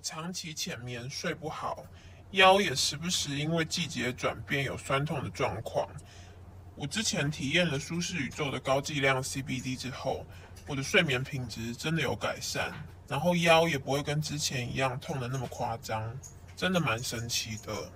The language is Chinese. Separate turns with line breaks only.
长期浅眠，睡不好，腰也时不时因为季节转变有酸痛的状况。我之前体验了舒适宇宙的高剂量 CBD 之后，我的睡眠品质真的有改善，然后腰也不会跟之前一样痛的那么夸张，真的蛮神奇的。